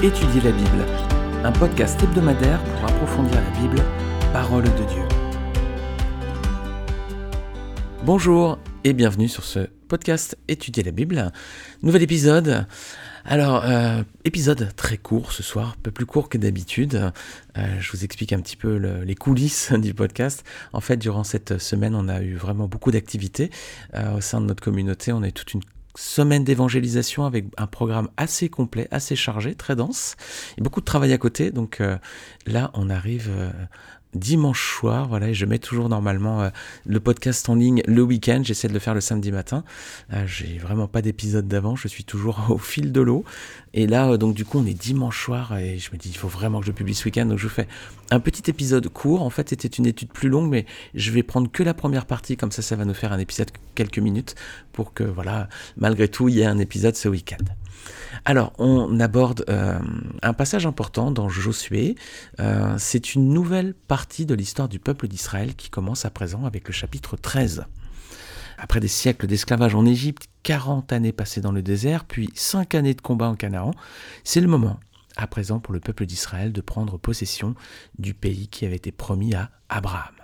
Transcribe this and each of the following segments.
Étudier la Bible, un podcast hebdomadaire pour approfondir la Bible, parole de Dieu. Bonjour et bienvenue sur ce podcast Étudier la Bible. Nouvel épisode. Alors, euh, épisode très court ce soir, un peu plus court que d'habitude. Euh, je vous explique un petit peu les coulisses du podcast. En fait, durant cette semaine, on a eu vraiment beaucoup d'activités euh, au sein de notre communauté. On a eu toute une semaine d'évangélisation avec un programme assez complet, assez chargé, très dense, et beaucoup de travail à côté. Donc là, on arrive dimanche soir, voilà, et je mets toujours normalement euh, le podcast en ligne le week-end, j'essaie de le faire le samedi matin. Euh, j'ai vraiment pas d'épisode d'avant, je suis toujours au fil de l'eau. Et là, euh, donc du coup, on est dimanche soir et je me dis, il faut vraiment que je publie ce week-end, donc je fais un petit épisode court. En fait, c'était une étude plus longue, mais je vais prendre que la première partie, comme ça, ça va nous faire un épisode quelques minutes pour que, voilà, malgré tout, il y ait un épisode ce week-end. Alors, on aborde un passage important dans Josué. C'est une nouvelle partie de l'histoire du peuple d'Israël qui commence à présent avec le chapitre 13. Après des siècles d'esclavage en Égypte, 40 années passées dans le désert, puis 5 années de combat en Canaan, c'est le moment à présent pour le peuple d'Israël de prendre possession du pays qui avait été promis à Abraham.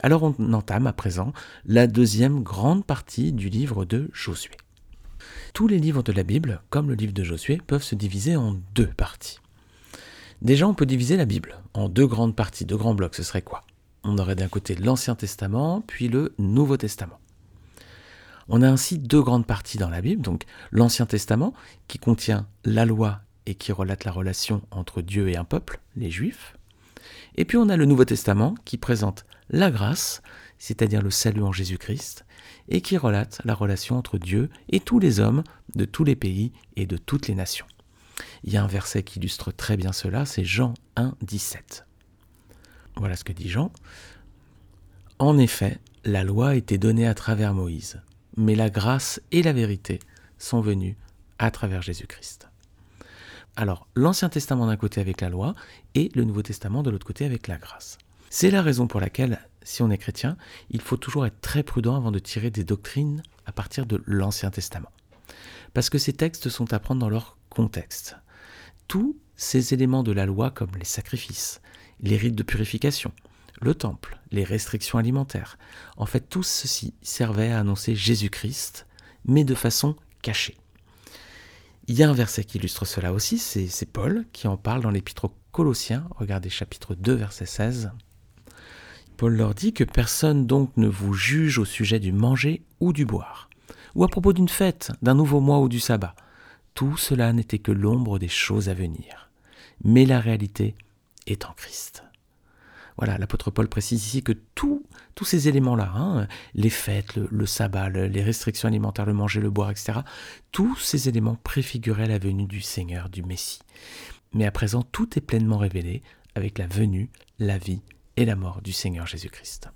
Alors on entame à présent la deuxième grande partie du livre de Josué. Tous les livres de la Bible, comme le livre de Josué, peuvent se diviser en deux parties. Déjà, on peut diviser la Bible en deux grandes parties, deux grands blocs. Ce serait quoi? On aurait d'un côté l'Ancien Testament, puis le Nouveau Testament. On a ainsi deux grandes parties dans la Bible, donc l'Ancien Testament, qui contient la loi et qui relate la relation entre Dieu et un peuple, les Juifs. Et puis on a le Nouveau Testament, qui présente la grâce, c'est-à-dire le salut en Jésus-Christ, et qui relate la relation entre Dieu et tous les hommes de tous les pays et de toutes les nations. Il y a un verset qui illustre très bien cela, c'est Jean 1, 17. Voilà ce que dit Jean. En effet, la loi a été donnée à travers Moïse, mais la grâce et la vérité sont venues à travers Jésus-Christ. Alors, l'Ancien Testament d'un côté avec la loi et le Nouveau Testament de l'autre côté avec la grâce. C'est la raison pour laquelle si on est chrétien, il faut toujours être très prudent avant de tirer des doctrines à partir de l'Ancien Testament. Parce que ces textes sont à prendre dans leur contexte. Tous ces éléments de la loi, comme les sacrifices, les rites de purification, le temple, les restrictions alimentaires, en fait tout ceci servait à annoncer Jésus-Christ, mais de façon cachée. Il y a un verset qui illustre cela aussi, c'est Paul qui en parle dans l'épître aux Colossiens, regardez chapitre 2 verset 16. Paul leur dit que personne donc ne vous juge au sujet du manger ou du boire, ou à propos d'une fête, d'un nouveau mois ou du sabbat. Tout cela n'était que l'ombre des choses à venir. Mais la réalité est en Christ. Voilà, l'apôtre Paul précise ici que tous ces éléments-là, hein, les fêtes, le, sabbat, les restrictions alimentaires, le manger, le boire, etc., tous ces éléments préfiguraient la venue du Seigneur, du Messie. Mais à présent, tout est pleinement révélé avec la venue, la vie et la mort du Seigneur Jésus-Christ.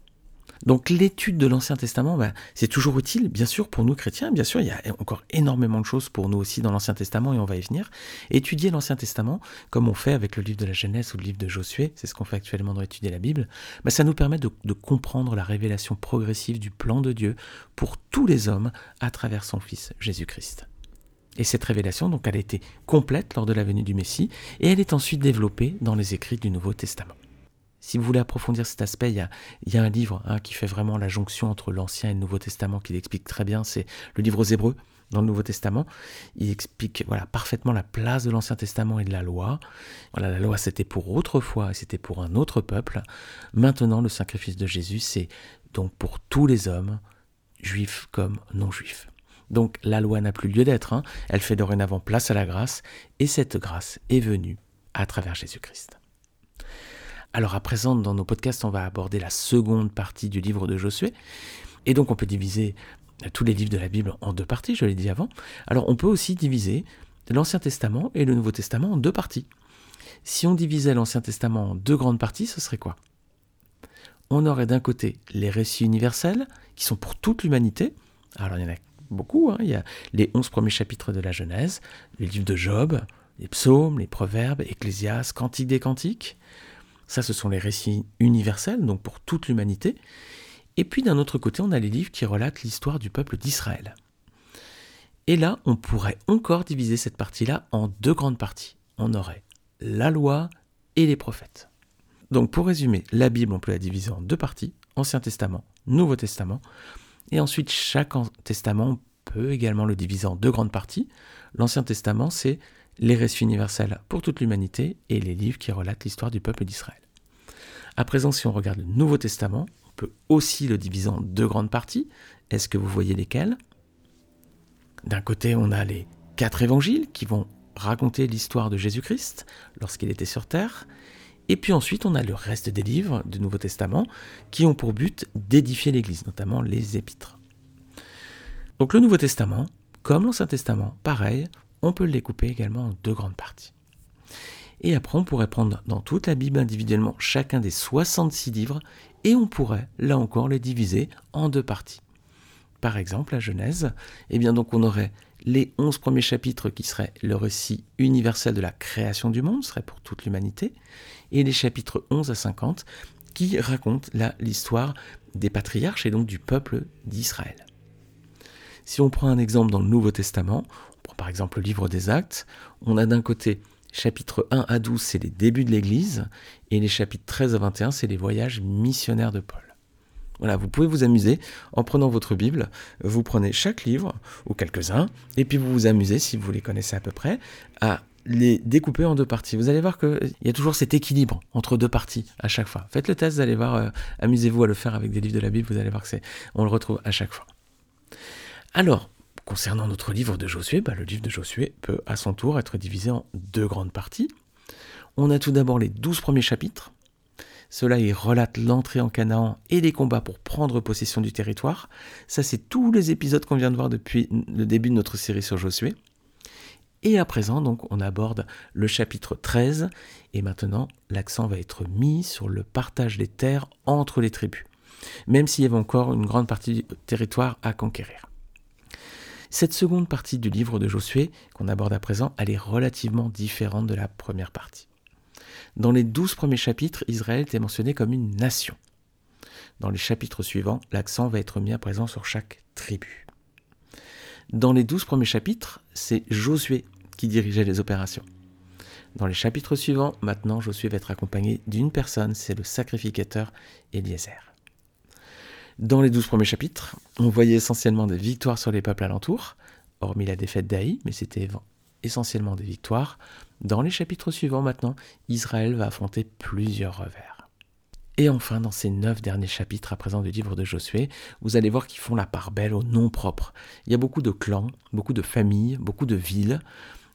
Donc l'étude de l'Ancien Testament, bah, c'est toujours utile, bien sûr, pour nous chrétiens. Bien sûr, il y a encore énormément de choses pour nous aussi dans l'Ancien Testament et on va y venir. Étudier l'Ancien Testament, comme on fait avec le livre de la Genèse ou le livre de Josué, c'est ce qu'on fait actuellement dans étudier la Bible, bah, ça nous permet de, comprendre la révélation progressive du plan de Dieu pour tous les hommes à travers son Fils Jésus-Christ. Et cette révélation, donc, elle a été complète lors de la venue du Messie et elle est ensuite développée dans les écrits du Nouveau Testament. Si vous voulez approfondir cet aspect, il y a, un livre hein, qui fait vraiment la jonction entre l'Ancien et le Nouveau Testament qui l'explique très bien, c'est le livre aux Hébreux dans le Nouveau Testament. Il explique voilà, parfaitement la place de l'Ancien Testament et de la loi. Voilà, la loi c'était pour autrefois et c'était pour un autre peuple. Maintenant, le sacrifice de Jésus, c'est donc pour tous les hommes, juifs comme non-juifs. Donc la loi n'a plus lieu d'être, hein. elle fait dorénavant place à la grâce, et cette grâce est venue à travers Jésus-Christ. Alors à présent, dans nos podcasts, on va aborder la seconde partie du livre de Josué. Et donc on peut diviser tous les livres de la Bible en deux parties, je l'ai dit avant. Alors on peut aussi diviser l'Ancien Testament et le Nouveau Testament en deux parties. Si on divisait l'Ancien Testament en deux grandes parties, ce serait quoi? On aurait d'un côté les récits universels, qui sont pour toute l'humanité. Alors il y en a beaucoup, hein. il y a les onze premiers chapitres de la Genèse, les livres de Job, les psaumes, les proverbes, Ecclésias, Cantiques des Cantiques. Ça, ce sont les récits universels, donc pour toute l'humanité. Et puis d'un autre côté, on a les livres qui relatent l'histoire du peuple d'Israël. Et là, on pourrait encore diviser cette partie-là en deux grandes parties. on aurait la loi et les prophètes. Donc pour résumer, la Bible, on peut la diviser en deux parties, Ancien Testament, Nouveau Testament. Et ensuite, chaque testament peut également le diviser en deux grandes parties. L'Ancien Testament, c'est les récits universels pour toute l'humanité et les livres qui relatent l'histoire du peuple d'Israël. À présent, si on regarde le Nouveau Testament, on peut aussi le diviser en deux grandes parties. Est-ce que vous voyez lesquelles? D'un côté, on a les quatre évangiles qui vont raconter l'histoire de Jésus-Christ lorsqu'il était sur terre. Et puis ensuite, on a le reste des livres du Nouveau Testament qui ont pour but d'édifier l'Église, notamment les épîtres. Donc le Nouveau Testament, comme l'Ancien Testament, pareil, on peut le découper également en deux grandes parties. Et après, on pourrait prendre dans toute la Bible individuellement chacun des 66 livres et on pourrait, là encore, les diviser en deux parties. Par exemple, la Genèse, eh bien donc on aurait les 11 premiers chapitres qui seraient le récit universel de la création du monde, serait pour toute l'humanité, et les chapitres 11 à 50 qui racontent l'histoire des patriarches et donc du peuple d'Israël. Si on prend un exemple dans le Nouveau Testament, on prend par exemple le livre des Actes, on a d'un côté chapitres 1 à 12, c'est les débuts de l'Église, et les chapitres 13 à 21, c'est les voyages missionnaires de Paul. Voilà, vous pouvez vous amuser en prenant votre Bible, vous prenez chaque livre, ou quelques-uns, et puis vous vous amusez, si vous les connaissez à peu près, à les découper en deux parties. Vous allez voir qu'il y a toujours cet équilibre entre deux parties à chaque fois. Faites le test, vous allez voir, euh, amusez-vous à le faire avec des livres de la Bible, vous allez voir que on le retrouve à chaque fois. Alors, concernant notre livre de Josué, bah, le livre de Josué peut à son tour être divisé en deux grandes parties. On a tout d'abord les douze premiers chapitres, cela y relate l'entrée en Canaan et les combats pour prendre possession du territoire. Ça, c'est tous les épisodes qu'on vient de voir depuis le début de notre série sur Josué. Et à présent, donc, on aborde le chapitre 13, et maintenant, l'accent va être mis sur le partage des terres entre les tribus, même s'il y avait encore une grande partie du territoire à conquérir. Cette seconde partie du livre de Josué, qu'on aborde à présent, elle est relativement différente de la première partie. Dans les douze premiers chapitres, Israël était mentionné comme une nation. Dans les chapitres suivants, l'accent va être mis à présent sur chaque tribu. Dans les douze premiers chapitres, c'est Josué qui dirigeait les opérations. Dans les chapitres suivants, maintenant, Josué va être accompagné d'une personne, c'est le sacrificateur Eliezer. Dans les douze premiers chapitres, on voyait essentiellement des victoires sur les peuples alentours, hormis la défaite d'Aï, mais c'était essentiellement des victoires. Dans les chapitres suivants maintenant, Israël va affronter plusieurs revers. Et enfin, dans ces neuf derniers chapitres à présent du livre de Josué, vous allez voir qu'ils font la part belle au nom propre. Il y a beaucoup de clans, beaucoup de familles, beaucoup de villes.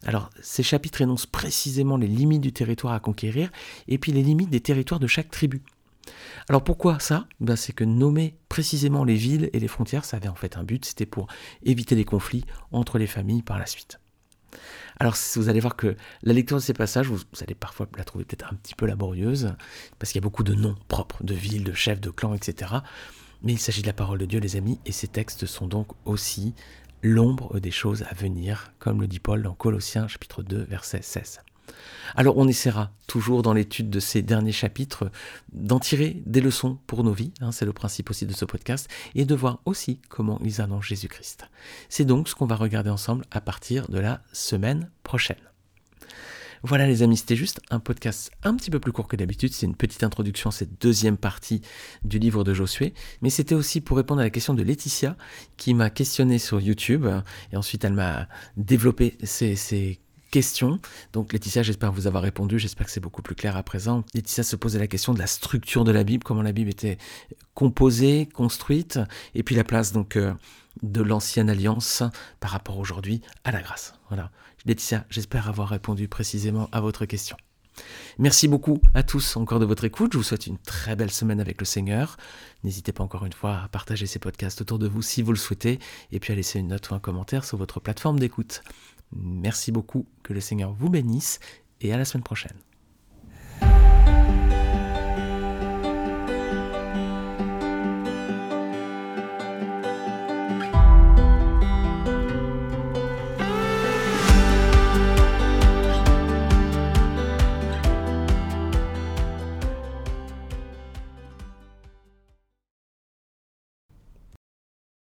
Alors, ces chapitres énoncent précisément les limites du territoire à conquérir et puis les limites des territoires de chaque tribu. Alors pourquoi ça? Ben C'est que nommer précisément les villes et les frontières, ça avait en fait un but, c'était pour éviter les conflits entre les familles par la suite. Alors vous allez voir que la lecture de ces passages, vous, allez parfois la trouver peut-être un petit peu laborieuse, parce qu'il y a beaucoup de noms propres, de villes, de chefs, de clans, etc. Mais il s'agit de la parole de Dieu, les amis, et ces textes sont donc aussi l'ombre des choses à venir, comme le dit Paul dans Colossiens chapitre 2, verset 16. Alors on essaiera toujours dans l'étude de ces derniers chapitres d'en tirer des leçons pour nos vies, hein, c'est le principe aussi de ce podcast, et de voir aussi comment ils annoncent Jésus-Christ. C'est donc ce qu'on va regarder ensemble à partir de la semaine prochaine. Voilà les amis, c'était juste un podcast un petit peu plus court que d'habitude, c'est une petite introduction à cette deuxième partie du livre de Josué, mais c'était aussi pour répondre à la question de Laetitia qui m'a questionné sur YouTube, et ensuite elle m'a développé ses, ses question. Donc Laetitia, j'espère vous avoir répondu, j'espère que c'est beaucoup plus clair à présent. Laetitia se posait la question de la structure de la Bible, comment la Bible était composée, construite, et puis la place donc euh, de l'ancienne alliance par rapport aujourd'hui à la grâce. Voilà. Laetitia, j'espère avoir répondu précisément à votre question. Merci beaucoup à tous encore de votre écoute. Je vous souhaite une très belle semaine avec le Seigneur. N'hésitez pas encore une fois à partager ces podcasts autour de vous si vous le souhaitez et puis à laisser une note ou un commentaire sur votre plateforme d'écoute. Merci beaucoup, que le Seigneur vous bénisse et à la semaine prochaine.